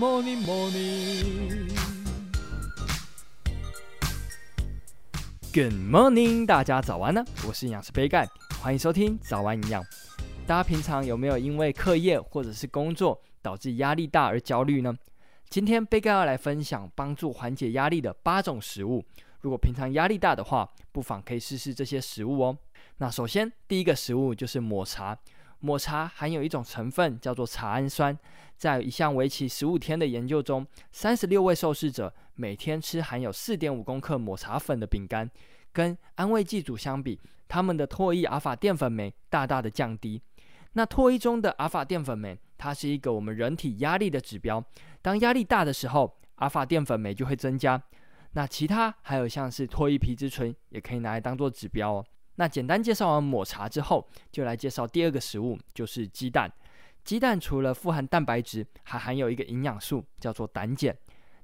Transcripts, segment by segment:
morning, morning. Good morning，大家早安呢！我是营养师杯盖，欢迎收听早安营养。大家平常有没有因为课业或者是工作导致压力大而焦虑呢？今天杯盖要来分享帮助缓解压力的八种食物。如果平常压力大的话，不妨可以试试这些食物哦。那首先第一个食物就是抹茶。抹茶含有一种成分叫做茶氨酸，在一项为期十五天的研究中，三十六位受试者每天吃含有四点五公克抹茶粉的饼干，跟安慰剂组相比，他们的唾液阿法淀粉酶大大的降低。那唾液中的阿法淀粉酶，它是一个我们人体压力的指标，当压力大的时候，阿法淀粉酶就会增加。那其他还有像是唾液皮质醇，也可以拿来当做指标哦。那简单介绍完抹茶之后，就来介绍第二个食物，就是鸡蛋。鸡蛋除了富含蛋白质，还含有一个营养素，叫做胆碱。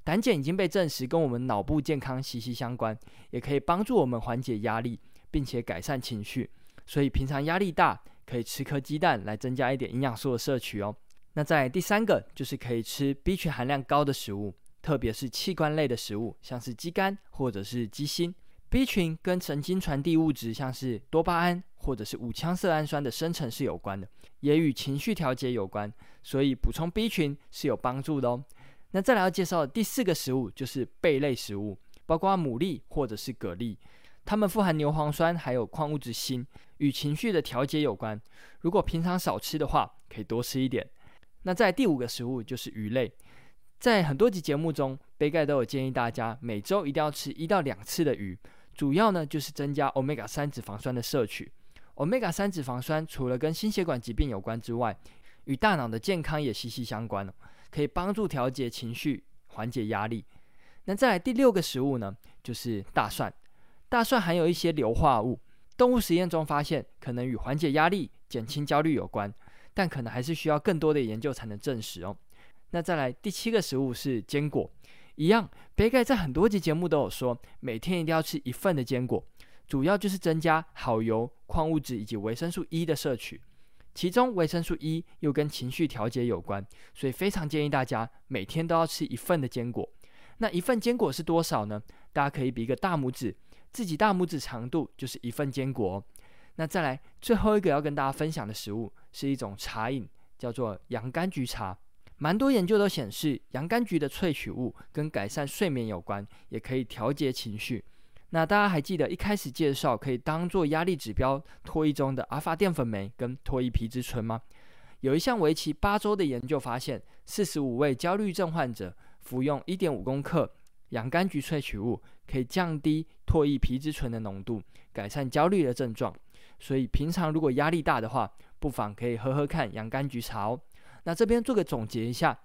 胆碱已经被证实跟我们脑部健康息息相关，也可以帮助我们缓解压力，并且改善情绪。所以平常压力大，可以吃颗鸡蛋来增加一点营养素的摄取哦。那在第三个就是可以吃 B 群含量高的食物，特别是器官类的食物，像是鸡肝或者是鸡心。B 群跟神经传递物质，像是多巴胺或者是五羟色氨酸的生成是有关的，也与情绪调节有关，所以补充 B 群是有帮助的哦。那再来要介绍的第四个食物就是贝类食物，包括牡蛎或者是蛤蜊，它们富含牛磺酸还有矿物质锌，与情绪的调节有关。如果平常少吃的话，可以多吃一点。那在第五个食物就是鱼类。在很多集节目中，杯盖都有建议大家每周一定要吃一到两次的鱼，主要呢就是增加 Omega 三脂肪酸的摄取。Omega 三脂肪酸除了跟心血管疾病有关之外，与大脑的健康也息息相关，可以帮助调节情绪、缓解压力。那再来第六个食物呢，就是大蒜。大蒜含有一些硫化物，动物实验中发现可能与缓解压力、减轻焦虑有关，但可能还是需要更多的研究才能证实哦。那再来第七个食物是坚果，一样，杯盖在很多集节目都有说，每天一定要吃一份的坚果，主要就是增加好油、矿物质以及维生素 E 的摄取，其中维生素 E 又跟情绪调节有关，所以非常建议大家每天都要吃一份的坚果。那一份坚果是多少呢？大家可以比一个大拇指，自己大拇指长度就是一份坚果哦。那再来最后一个要跟大家分享的食物是一种茶饮，叫做洋甘菊茶。蛮多研究都显示，洋甘菊的萃取物跟改善睡眠有关，也可以调节情绪。那大家还记得一开始介绍可以当做压力指标唾液中的阿法淀粉酶跟唾液皮质醇吗？有一项为期八周的研究发现，四十五位焦虑症患者服用一点五公克洋甘菊萃取物，可以降低唾液皮质醇的浓度，改善焦虑的症状。所以平常如果压力大的话，不妨可以喝喝看洋甘菊茶哦。那这边做个总结一下，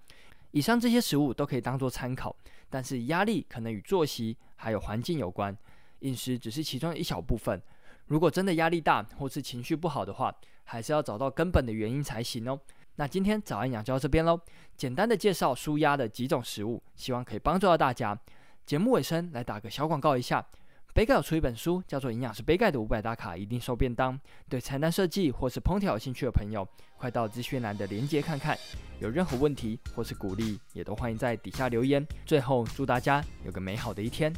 以上这些食物都可以当做参考，但是压力可能与作息还有环境有关，饮食只是其中一小部分。如果真的压力大或是情绪不好的话，还是要找到根本的原因才行哦。那今天早安养就到这边喽，简单的介绍舒压的几种食物，希望可以帮助到大家。节目尾声来打个小广告一下。杯盖有出一本书，叫做《营养师杯盖的五百大卡一定瘦便当》。对菜单设计或是烹调有兴趣的朋友，快到资讯栏的链接看看。有任何问题或是鼓励，也都欢迎在底下留言。最后，祝大家有个美好的一天。